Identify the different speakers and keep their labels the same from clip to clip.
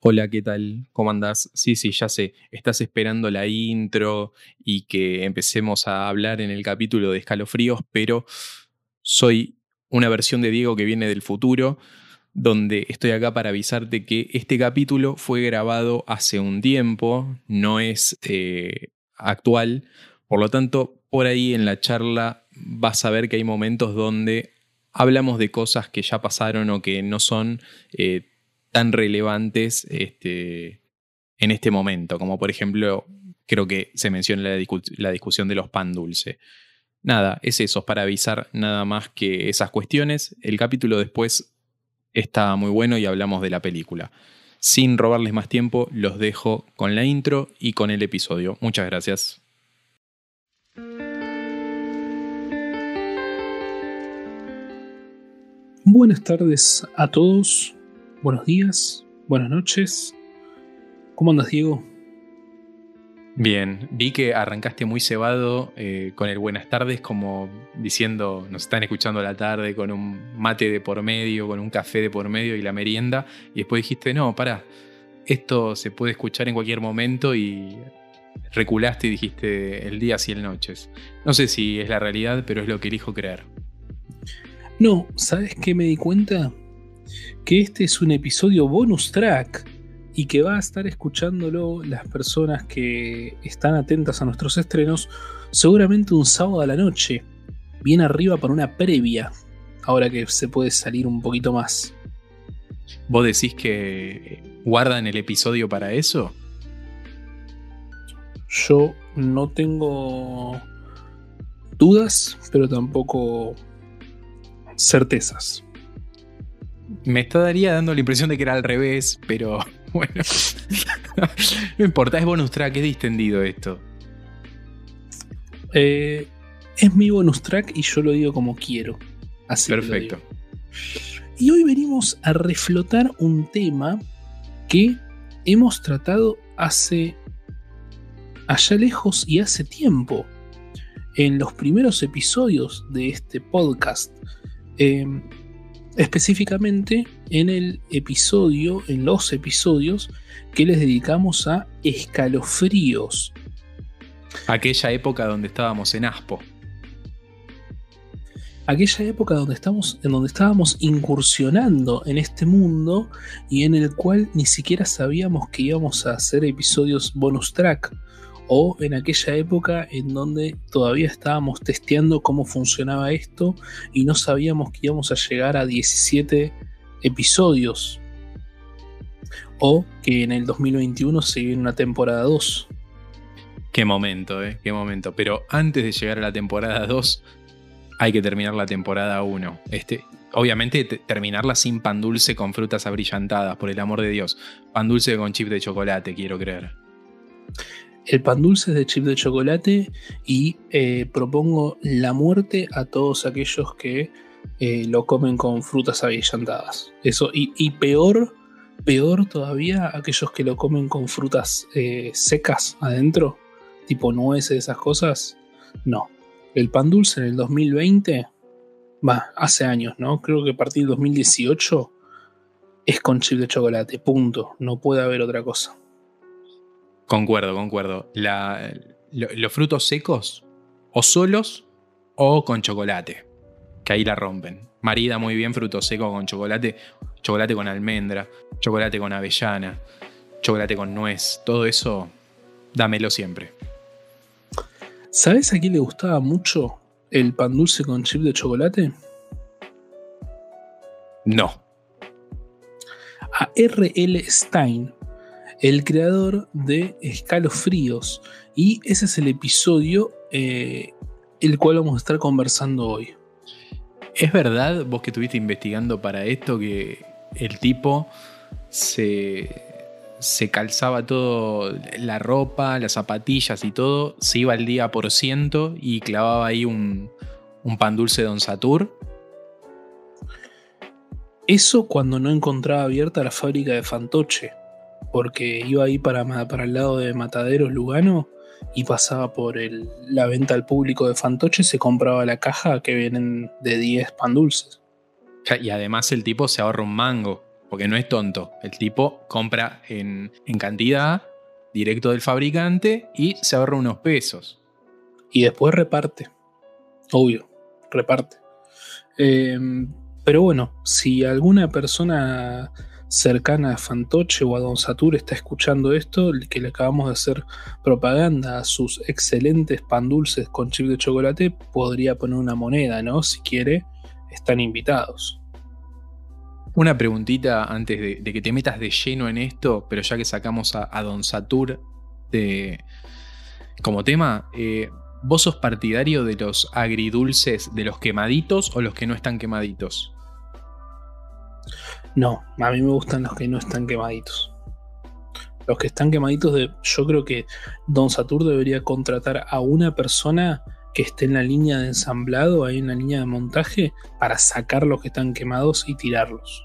Speaker 1: Hola, ¿qué tal? ¿Cómo andás? Sí, sí, ya sé, estás esperando la intro y que empecemos a hablar en el capítulo de escalofríos, pero soy una versión de Diego que viene del futuro, donde estoy acá para avisarte que este capítulo fue grabado hace un tiempo, no es eh, actual, por lo tanto, por ahí en la charla vas a ver que hay momentos donde hablamos de cosas que ya pasaron o que no son... Eh, tan relevantes este, en este momento, como por ejemplo, creo que se menciona la, la discusión de los pan dulce. Nada, es eso, para avisar nada más que esas cuestiones. El capítulo después está muy bueno y hablamos de la película. Sin robarles más tiempo, los dejo con la intro y con el episodio. Muchas gracias.
Speaker 2: Buenas tardes a todos buenos días, buenas noches. ¿Cómo andas, Diego?
Speaker 1: Bien, vi que arrancaste muy cebado eh, con el buenas tardes, como diciendo, nos están escuchando a la tarde con un mate de por medio, con un café de por medio y la merienda, y después dijiste, no, para, esto se puede escuchar en cualquier momento y reculaste y dijiste el día y el noches. No sé si es la realidad, pero es lo que elijo creer.
Speaker 2: No, ¿sabes qué me di cuenta? Que este es un episodio bonus track y que va a estar escuchándolo las personas que están atentas a nuestros estrenos seguramente un sábado a la noche, bien arriba para una previa, ahora que se puede salir un poquito más.
Speaker 1: ¿Vos decís que guardan el episodio para eso?
Speaker 2: Yo no tengo dudas, pero tampoco certezas
Speaker 1: me estaría dando la impresión de que era al revés, pero bueno. no importa, es bonus track, es distendido esto.
Speaker 2: Eh, es mi bonus track y yo lo digo como quiero. Así
Speaker 1: Perfecto.
Speaker 2: Y hoy venimos a reflotar un tema que hemos tratado hace allá lejos y hace tiempo. En los primeros episodios de este podcast. Eh, específicamente en el episodio, en los episodios que les dedicamos a escalofríos.
Speaker 1: Aquella época donde estábamos en Aspo.
Speaker 2: Aquella época donde estamos, en donde estábamos incursionando en este mundo y en el cual ni siquiera sabíamos que íbamos a hacer episodios bonus track o en aquella época en donde todavía estábamos testeando cómo funcionaba esto y no sabíamos que íbamos a llegar a 17 episodios o que en el 2021 se viene una temporada 2.
Speaker 1: Qué momento, eh, qué momento. Pero antes de llegar a la temporada 2, hay que terminar la temporada 1. Este, obviamente terminarla sin pan dulce con frutas abrillantadas, por el amor de Dios. Pan dulce con chip de chocolate, quiero creer
Speaker 2: el pan dulce de chip de chocolate y eh, propongo la muerte a todos aquellos que eh, lo comen con frutas avillantadas. Eso, y, peor, peor todavía, aquellos que lo comen con frutas eh, secas adentro, tipo nueces, esas cosas. No. El pan dulce en el 2020, va, hace años, ¿no? Creo que a partir del 2018 es con chip de chocolate, punto. No puede haber otra cosa.
Speaker 1: Concuerdo, concuerdo. los frutos secos, o solos o con chocolate, que ahí la rompen. Marida muy bien fruto seco con chocolate, chocolate con almendra, chocolate con avellana, chocolate con nuez, todo eso, dámelo siempre.
Speaker 2: ¿Sabes a quién le gustaba mucho el pan dulce con chip de chocolate?
Speaker 1: No.
Speaker 2: A R.L. Stein, el creador de Escalofríos. Y ese es el episodio eh, el cual vamos a estar conversando hoy.
Speaker 1: ¿Es verdad, vos que estuviste investigando para esto, que el tipo se, se calzaba todo, la ropa, las zapatillas y todo, se iba al día por ciento y clavaba ahí un, un pan dulce Don Satur?
Speaker 2: Eso cuando no encontraba abierta la fábrica de Fantoche porque iba ahí para, para el lado de Mataderos Lugano y pasaba por la venta al público de Fantoche, se compraba la caja que vienen de 10 pan dulces.
Speaker 1: Y además el tipo se ahorra un mango, porque no es tonto. El tipo compra en, en cantidad, directo del fabricante, y se ahorra unos pesos.
Speaker 2: Y después reparte. Obvio, reparte. Em, pero bueno, si alguna persona cercana a Fantoche o a Don Satur está escuchando esto, que le acabamos de hacer propaganda a sus excelentes pan dulces con chip de chocolate, podría poner una moneda, ¿no? Si quiere, están invitados.
Speaker 1: Una preguntita antes de, que te metas de lleno en esto, pero ya que sacamos a, Don Satur de, como tema, eh, ¿vos sos partidario de los agridulces, de los quemaditos o los que no están quemaditos?
Speaker 2: No, a mí me gustan los que no están quemaditos. Los que están quemaditos, de, yo creo que Don Satur debería contratar a una persona que esté en la línea de ensamblado, en la línea de montaje, para sacar los que están quemados y tirarlos.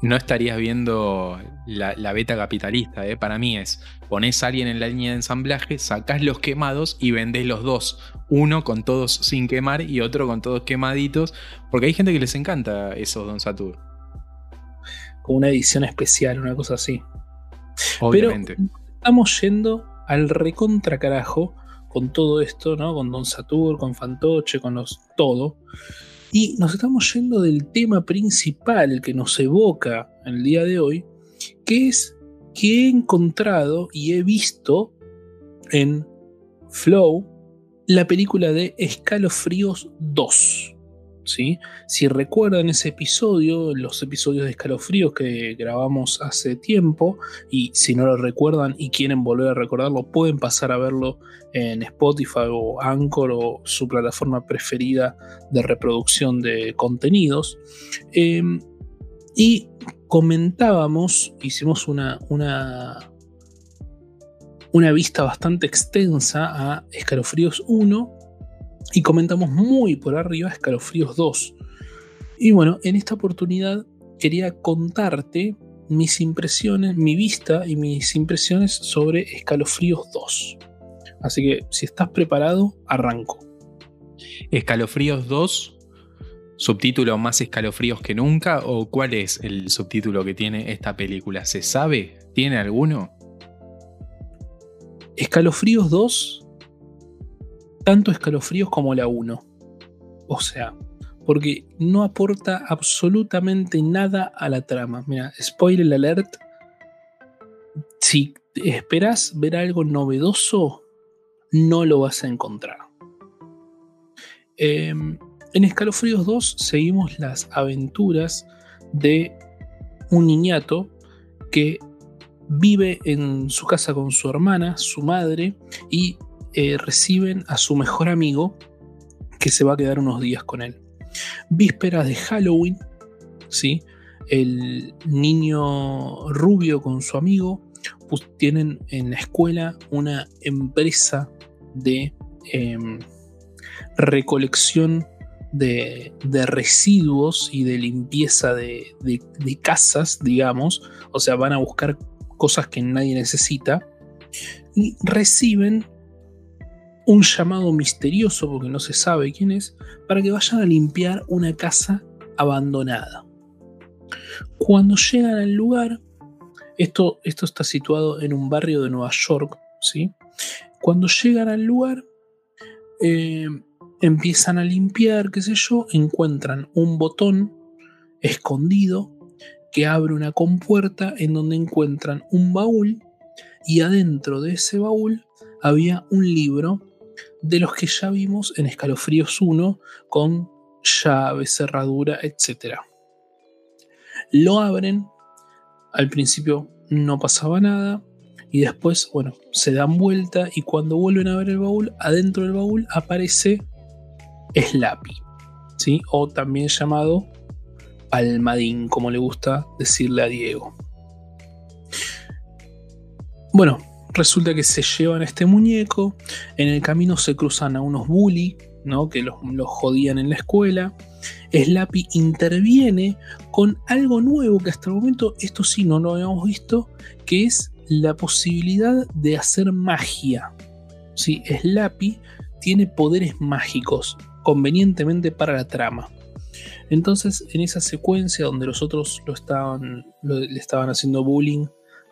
Speaker 1: No estarías viendo la, beta capitalista, ¿eh? para mí es, pones a alguien en la línea de ensamblaje, sacás los quemados y vendés los dos. Uno con todos sin quemar y otro con todos quemaditos, porque hay gente que les encanta esos Don Satur
Speaker 2: como una edición especial, una cosa así. Obviamente. Pero estamos yendo al recontra carajo con todo esto, ¿no? Con Don Satur, con Fantoche, con los todo. Y nos estamos yendo del tema principal que nos evoca el día de hoy, que es que he encontrado y he visto en Flow la película de Escalofríos 2. Si recuerdan ese episodio, los episodios de escalofríos que grabamos hace tiempo, y si no lo recuerdan y quieren volver a recordarlo, pueden pasar a verlo en Spotify o Anchor o su plataforma preferida de reproducción de contenidos. Em, y comentábamos, hicimos una, una, una vista bastante extensa a Escalofríos 1 y comentamos muy por arriba Escalofríos 2. Y bueno, en esta oportunidad quería contarte mis impresiones, mi vista y mis impresiones sobre Escalofríos 2. Así que si estás preparado, arranco.
Speaker 1: Escalofríos 2, subtítulo más escalofríos que nunca o cuál es el subtítulo que tiene esta película? ¿Se sabe? ¿Tiene alguno?
Speaker 2: Escalofríos 2 tanto escalofríos como la 1. O sea, porque no aporta absolutamente nada a la trama. Mira, spoiler alert. Si esperas ver algo novedoso, no lo vas a encontrar. Em, en Escalofríos 2 seguimos las aventuras de un niñato que vive en su casa con su hermana, su madre, y eh, reciben a su mejor amigo que se va a quedar unos días con él. Vísperas de Halloween, ¿sí? el niño rubio con su amigo pues, tienen en la escuela una empresa de em, recolección de, residuos y de limpieza de, de, casas, digamos. O sea, van a buscar cosas que nadie necesita y reciben un llamado misterioso, porque no se sabe quién es, para que vayan a limpiar una casa abandonada. Cuando llegan al lugar, esto, esto está situado en un barrio de Nueva York, ¿sí? Cuando llegan al lugar, eh, empiezan a limpiar, qué sé yo, encuentran un botón escondido que abre una compuerta en donde encuentran un baúl y adentro de ese baúl había un libro de los que ya vimos en Escalofríos 1 con llave, cerradura, etc. Lo abren, al principio no pasaba nada y después, bueno, se dan vuelta y cuando vuelven a ver el baúl, adentro del baúl aparece Slappy, ¿sí? O también llamado Palmadín, como le gusta decirle a Diego. Bueno, Resulta que se llevan este muñeco, en el camino se cruzan a unos bully, ¿no? que los, jodían en la escuela. Slappy interviene con algo nuevo que hasta el momento esto sí no lo habíamos visto, que es la posibilidad de hacer magia. Slappy tiene poderes mágicos convenientemente para la trama. Entonces, en esa secuencia donde los otros lo estaban, le estaban haciendo bullying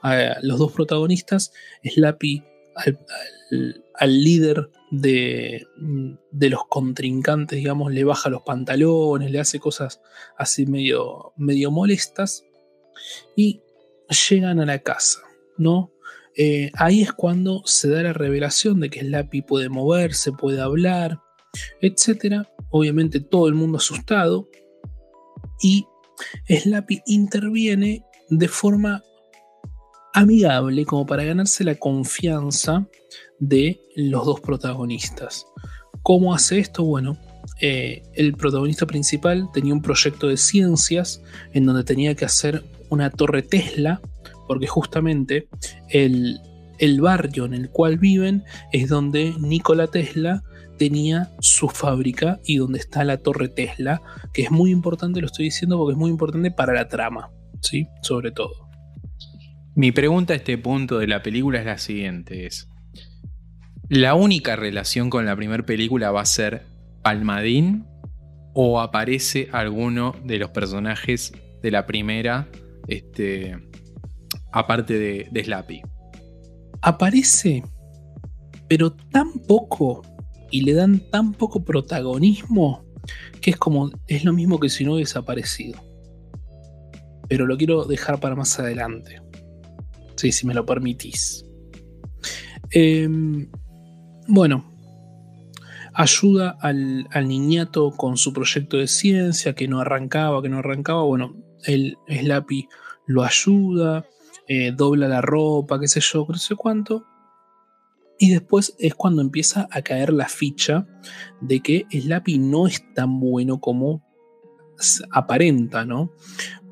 Speaker 2: a los dos protagonistas, Slappy al, al, líder de, de, los contrincantes, digamos, le baja los pantalones, le hace cosas así medio, medio molestas y llegan a la casa, ¿no? Eh, ahí es cuando se da la revelación de que Slappy puede moverse, puede hablar, etc. Obviamente todo el mundo asustado y Slappy interviene de forma amigable como para ganarse la confianza de los dos protagonistas. ¿Cómo hace esto? Bueno, eh, el protagonista principal tenía un proyecto de ciencias en donde tenía que hacer una torre Tesla, porque justamente el, el barrio en el cual viven es donde Nikola Tesla tenía su fábrica y donde está la torre Tesla, que es muy importante, lo estoy diciendo porque es muy importante para la trama, ¿sí? Sobre todo.
Speaker 1: Mi pregunta a este punto de la película es la siguiente: es. ¿La única relación con la primera película va a ser Palmadín? ¿O aparece alguno de los personajes de la primera? Este. Aparte de, de Slappy.
Speaker 2: Aparece. Pero tan poco. Y le dan tan poco protagonismo. Que es como. Es lo mismo que si no hubiese aparecido. Pero lo quiero dejar para más adelante. Si me lo permitís. Em, bueno, ayuda al, niñato con su proyecto de ciencia que no arrancaba, que no arrancaba. Bueno, el Slappy lo ayuda, eh, dobla la ropa, qué sé yo, no sé cuánto. Y después es cuando empieza a caer la ficha de que Slappy no es tan bueno como aparenta, ¿no?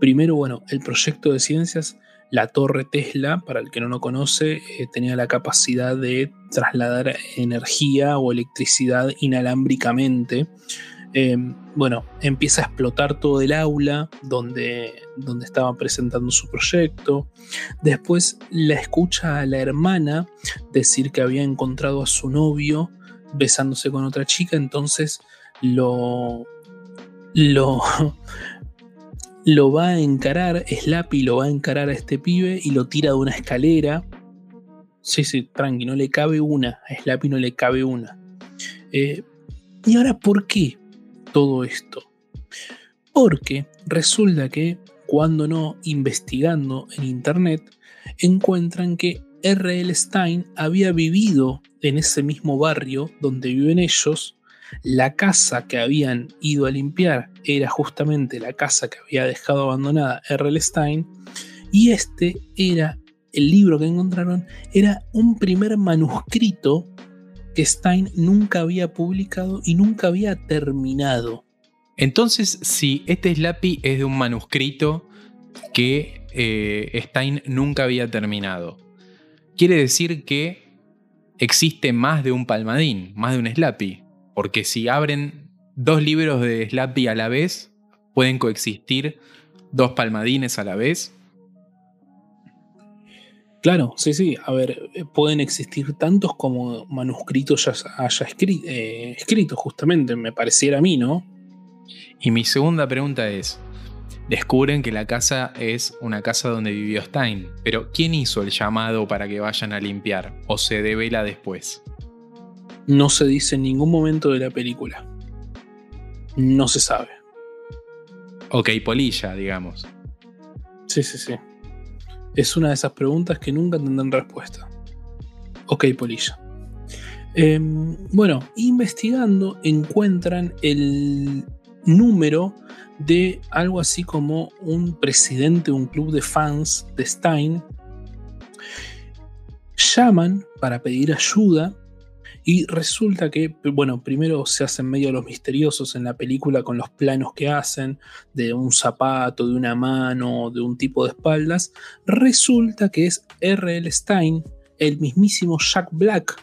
Speaker 2: Primero, bueno, el proyecto de ciencias la torre Tesla, para el que no lo conoce, eh, tenía la capacidad de trasladar energía o electricidad inalámbricamente. Eh, bueno, empieza a explotar todo el aula donde, donde estaba presentando su proyecto. Después la escucha a la hermana decir que había encontrado a su novio besándose con otra chica, entonces lo, lo, lo va a encarar, Slappy lo va a encarar a este pibe y lo tira de una escalera. Sí, sí, tranqui, no le cabe una, a Slappy no le cabe una. Eh, y ahora, ¿por qué todo esto? Porque resulta que cuando no investigando en internet, encuentran que R.L. Stein había vivido en ese mismo barrio donde viven ellos la casa que habían ido a limpiar era justamente la casa que había dejado abandonada R.L. Stein y este era el libro que encontraron era un primer manuscrito que Stein nunca había publicado y nunca había terminado.
Speaker 1: Entonces, si este Slappy es de un manuscrito que eh, Stein nunca había terminado, quiere decir que existe más de un palmadín, más de un Slappy. Porque si abren dos libros de Slappy a la vez, pueden coexistir dos palmadines a la vez.
Speaker 2: Claro, sí, sí. A ver, eh, pueden existir tantos como manuscritos ya haya eh, escrito, justamente, me pareciera a mí, ¿no?
Speaker 1: Y mi segunda pregunta es, descubren que la casa es una casa donde vivió Stein, pero ¿quién hizo el llamado para que vayan a limpiar? ¿O se devela después?
Speaker 2: No se dice en ningún momento de la película. No se sabe.
Speaker 1: Ok, polilla, digamos.
Speaker 2: Sí, sí, sí. Es una de esas preguntas que nunca tendrán respuesta. Ok, polilla. Em, bueno, investigando encuentran el número de algo así como un presidente de un club de fans de Stein. Llaman para pedir ayuda y resulta que, bueno, primero se hacen medio los misteriosos en la película con los planos que hacen de un zapato, de una mano, de un tipo de espaldas. Resulta que es R.L. Stein, el mismísimo Jack Black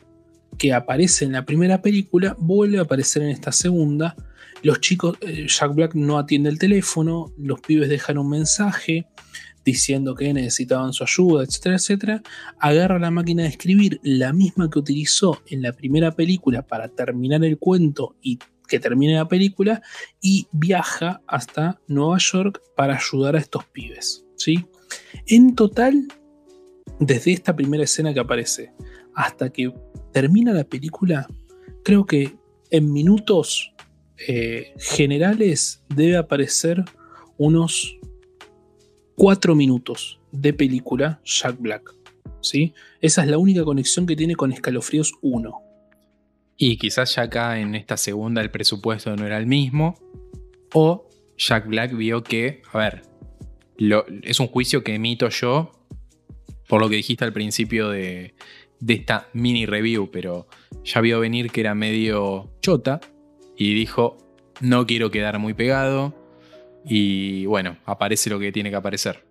Speaker 2: que aparece en la primera película, vuelve a aparecer en esta segunda. Los chicos, eh, Jack Black no atiende el teléfono, los pibes dejan un mensaje diciendo que necesitaban su ayuda, etcétera, etcétera, agarra la máquina de escribir, la misma que utilizó en la primera película para terminar el cuento y que termine la película y viaja hasta Nueva York para ayudar a estos pibes. ¿sí? En total, desde esta primera escena que aparece hasta que termina la película, creo que en minutos eh, generales debe aparecer unos 4 minutos de película Jack Black. ¿sí? Esa es la única conexión que tiene con Escalofríos 1.
Speaker 1: Y quizás ya acá en esta segunda el presupuesto no era el mismo. O Jack Black vio que, a ver, es un juicio que emito yo por lo que dijiste al principio de esta mini review, pero ya vio venir que era medio chota y dijo, no quiero quedar muy pegado y bueno, aparece lo que tiene que aparecer.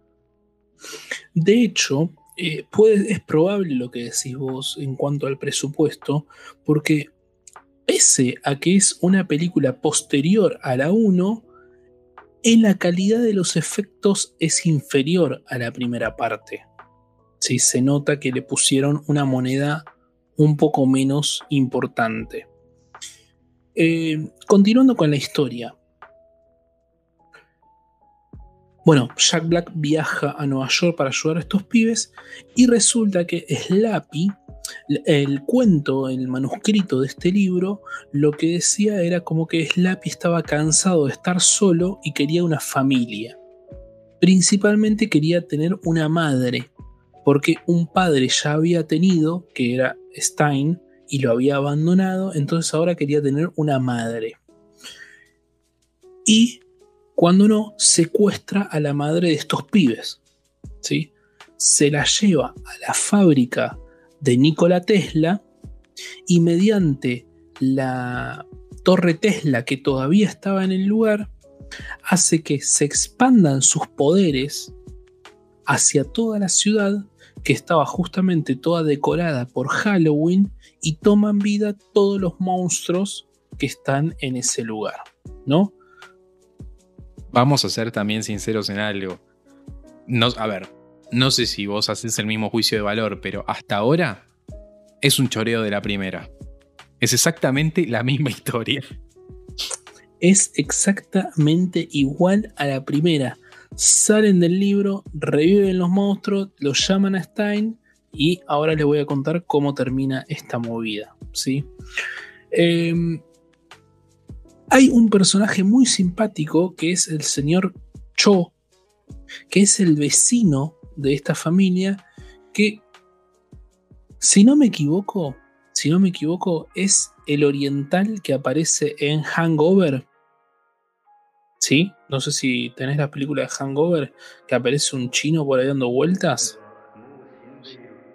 Speaker 2: De hecho, eh, es probable lo que decís vos en cuanto al presupuesto, porque pese a que es una película posterior a la 1, en la calidad de los efectos es inferior a la primera parte. ¿Sí? Se nota que le pusieron una moneda un poco menos importante. Eh, continuando con la historia. Bueno, Jack Black viaja a Nueva York para ayudar a estos pibes y resulta que Slappy, el cuento, el manuscrito de este libro, lo que decía era como que Slappy estaba cansado de estar solo y quería una familia. Principalmente quería tener una madre, porque un padre ya había tenido, que era Stein, y lo había abandonado, entonces ahora quería tener una madre. Y cuando no, secuestra a la madre de estos pibes. ¿sí? Se la lleva a la fábrica de Nikola Tesla y mediante la torre Tesla que todavía estaba en el lugar, hace que se expandan sus poderes hacia toda la ciudad que estaba justamente toda decorada por Halloween y toman vida todos los monstruos que están en ese lugar, ¿no?
Speaker 1: Vamos a ser también sinceros en algo. No, a ver, no sé si vos haces el mismo juicio de valor, pero hasta ahora es un choreo de la primera. Es exactamente la misma historia.
Speaker 2: Es exactamente igual a la primera. Salen del libro, reviven los monstruos, los llaman a Stein y ahora les voy a contar cómo termina esta movida. ¿sí? Eh, hay un personaje muy simpático que es el señor Cho, que es el vecino de esta familia, que, si no me equivoco, si no me equivoco, es el oriental que aparece en Hangover. ¿Sí? No sé si tenés la película de Hangover, que aparece un chino por ahí dando vueltas.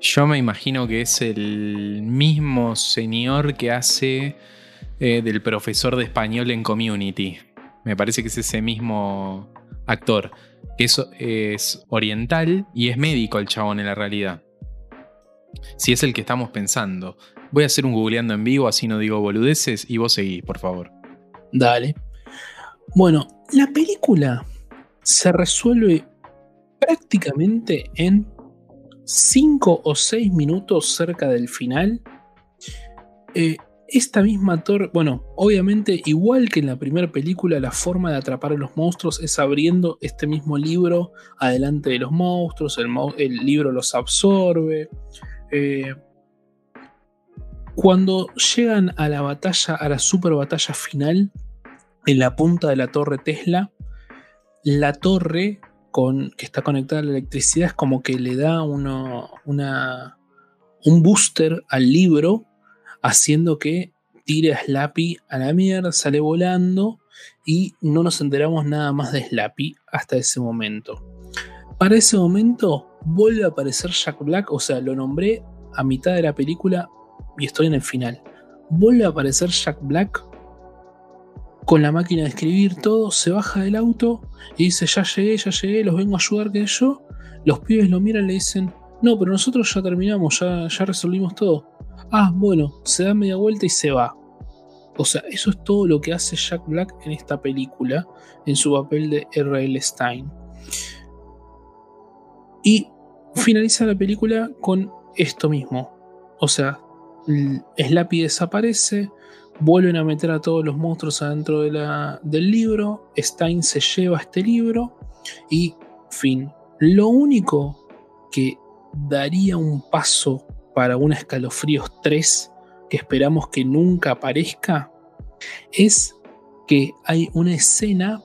Speaker 1: Yo me imagino que es el mismo señor que hace eh, del profesor de español en Community. Me parece que es ese mismo actor. Es, es oriental y es médico el chabón en la realidad. Si es el que estamos pensando. Voy a hacer un googleando en vivo, así no digo boludeces, y vos seguís, por favor.
Speaker 2: Dale. Bueno, la película se resuelve prácticamente en 5 o 6 minutos cerca del final. Eh, esta misma torre, bueno, obviamente igual que en la primera película, la forma de atrapar a los monstruos es abriendo este mismo libro adelante de los monstruos, el, libro los absorbe. Eh, cuando llegan a la batalla, a la super batalla final, en la punta de la torre Tesla, la torre con, que está conectada a la electricidad es como que le da una, un booster al libro haciendo que tire a Slappy a la mierda, sale volando y no nos enteramos nada más de Slappy hasta ese momento. Para ese momento vuelve a aparecer Jack Black, o sea, lo nombré a mitad de la película y estoy en el final. Vuelve a aparecer Jack Black con la máquina de escribir todo, se baja del auto y dice, ya llegué, ya llegué, los vengo a ayudar que yo. Los pibes lo miran y le dicen, no, pero nosotros ya terminamos, ya, ya resolvimos todo. Ah, bueno, se da media vuelta y se va. O sea, eso es todo lo que hace Jack Black en esta película, en su papel de R.L. Stein. Y finaliza la película con esto mismo. O sea, Slappy desaparece, vuelven a meter a todos los monstruos adentro de la, del libro, Stein se lleva este libro y fin. Lo único que daría un paso para un escalofríos 3 que esperamos que nunca aparezca es que hay una escena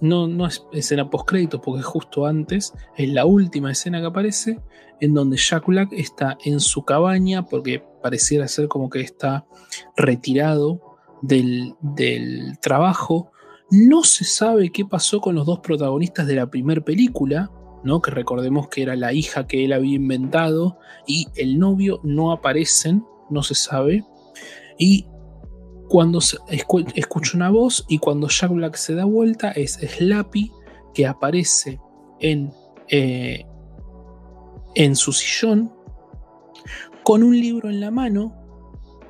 Speaker 2: no, no es escena post crédito porque justo antes, es la última escena que aparece, en donde Jack Black está en su cabaña porque pareciera ser como que está retirado del, del trabajo. No se sabe qué pasó con los dos protagonistas de la primera película, ¿no? que recordemos que era la hija que él había inventado y el novio no aparecen, no se sabe. Y cuando escucha una voz y cuando Jack Black se da vuelta es Slappy que aparece en, eh, en su sillón con un libro en la mano.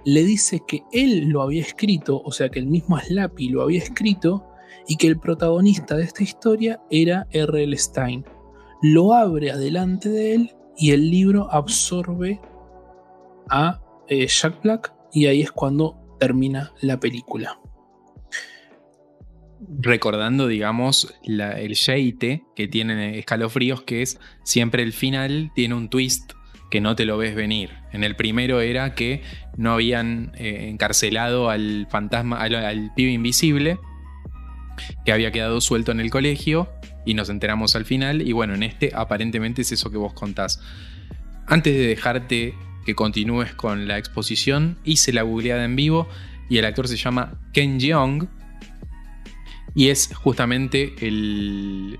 Speaker 2: Le dice que él lo había escrito, o sea que el mismo Slappy lo había escrito y que el protagonista de esta historia era R.L. Stein. Lo abre adelante de él y el libro absorbe a eh, Jack Black y ahí es cuando termina la película.
Speaker 1: Recordando, digamos, el sheite que tiene escalofríos, que es siempre el final tiene un twist que no te lo ves venir. En el primero era que no habían eh, encarcelado al fantasma, al, pibe invisible, que había quedado suelto en el colegio, y nos enteramos al final. Y bueno, en este aparentemente es eso que vos contás. Antes de dejarte que continúes con la exposición. Hice la googleada en vivo y el actor se llama Ken Jeong y es justamente el,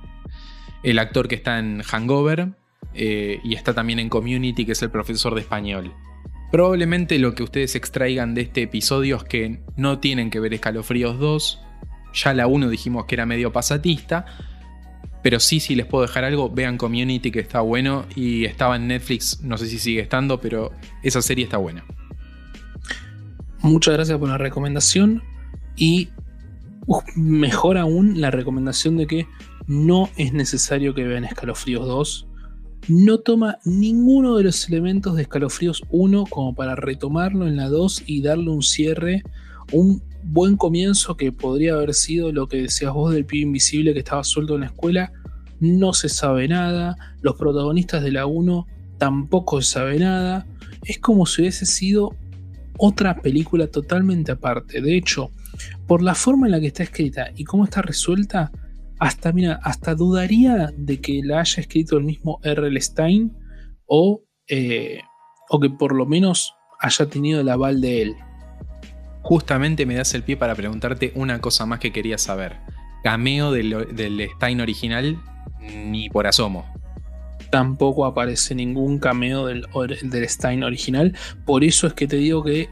Speaker 1: el actor que está en Hangover eh, y está también en Community, que es el profesor de español. Probablemente lo que ustedes extraigan de este episodio es que no tienen que ver Escalofríos 2. Ya la 1 dijimos que era medio pasatista. Pero sí, si les puedo dejar algo, vean Community que está bueno y estaba en Netflix, no sé si sigue estando, pero esa serie está buena.
Speaker 2: Muchas gracias por la recomendación y mejor aún la recomendación de que no es necesario que vean Escalofríos 2. No toma ninguno de los elementos de Escalofríos 1 como para retomarlo en la 2 y darle un cierre, un buen comienzo que podría haber sido lo que decías vos del pibe invisible que estaba suelto en la escuela. No se sabe nada. Los protagonistas de la 1 tampoco se sabe nada. Es como si hubiese sido otra película totalmente aparte. De hecho, por la forma en la que está escrita y cómo está resuelta, hasta, mira, hasta dudaría de que la haya escrito el mismo R.L. Stein o, eh, o que por lo menos haya tenido el aval de él
Speaker 1: justamente me das el pie para preguntarte una cosa más que quería saber. Cameo del, Stein original, ni por asomo.
Speaker 2: Tampoco aparece ningún cameo del, Stein original. Por eso es que te digo que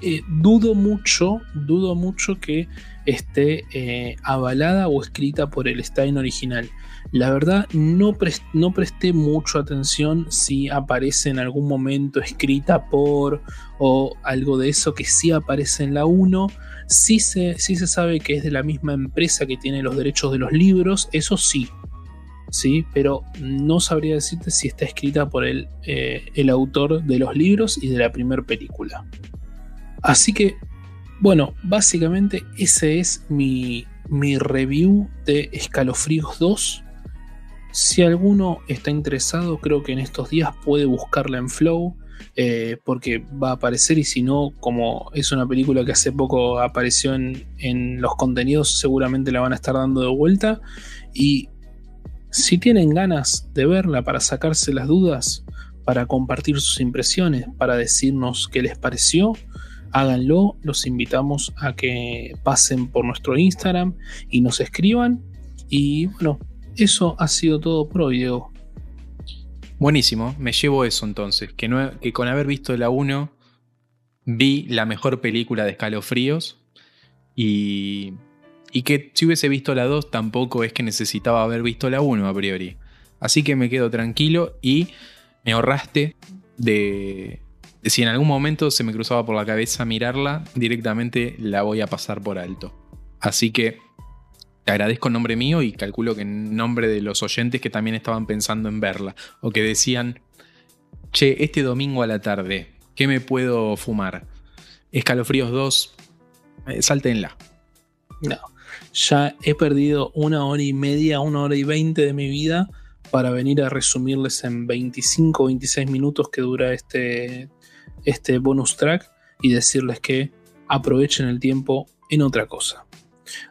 Speaker 2: eh, dudo mucho, dudo mucho que esté eh, avalada o escrita por el Stein original. La verdad, no, no presté mucho atención si aparece en algún momento escrita por o algo de eso que sí aparece en la 1. Sí se, sí se sabe que es de la misma empresa que tiene los derechos de los libros, eso sí. Sí, pero no sabría decirte si está escrita por el, eh, el autor de los libros y de la primera película. Así que, bueno, básicamente ese es mi, mi review de Escalofríos 2. Si alguno está interesado, creo que en estos días puede buscarla en Flow, eh, porque va a aparecer y si no, como es una película que hace poco apareció en, los contenidos, seguramente la van a estar dando de vuelta. Y si tienen ganas de verla para sacarse las dudas, para compartir sus impresiones, para decirnos qué les pareció, háganlo. Los invitamos a que pasen por nuestro Instagram y nos escriban. Y bueno, eso ha sido todo por hoy, Diego.
Speaker 1: Buenísimo, me llevo eso entonces, que, que con haber visto la 1 vi la mejor película de escalofríos y, y que si hubiese visto la 2 tampoco es que necesitaba haber visto la 1 a priori. Así que me quedo tranquilo y me ahorraste de, de si en algún momento se me cruzaba por la cabeza mirarla, directamente la voy a pasar por alto. Así que te agradezco en nombre mío y calculo que en nombre de los oyentes que también estaban pensando en verla o que decían, che, este domingo a la tarde, ¿qué me puedo fumar? Escalofríos 2 eh, sáltenla.
Speaker 2: No, ya he perdido una hora y media, una hora y veinte de mi vida para venir a resumirles en 25 o 26 minutos que dura este, este bonus track y decirles que aprovechen el tiempo en otra cosa.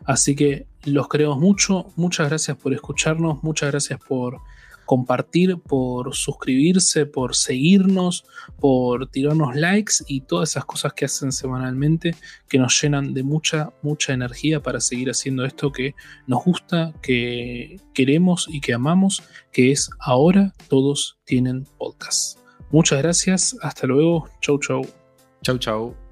Speaker 2: Así que los queremos mucho, muchas gracias por escucharnos, muchas gracias por compartir, por suscribirse, por seguirnos, por tirarnos likes y todas esas cosas que hacen semanalmente que nos llenan de mucha, mucha energía para seguir haciendo esto que nos gusta, que queremos y que amamos, que es ahora todos tienen podcast. Muchas gracias, hasta luego, chau chau.
Speaker 1: Chau chau.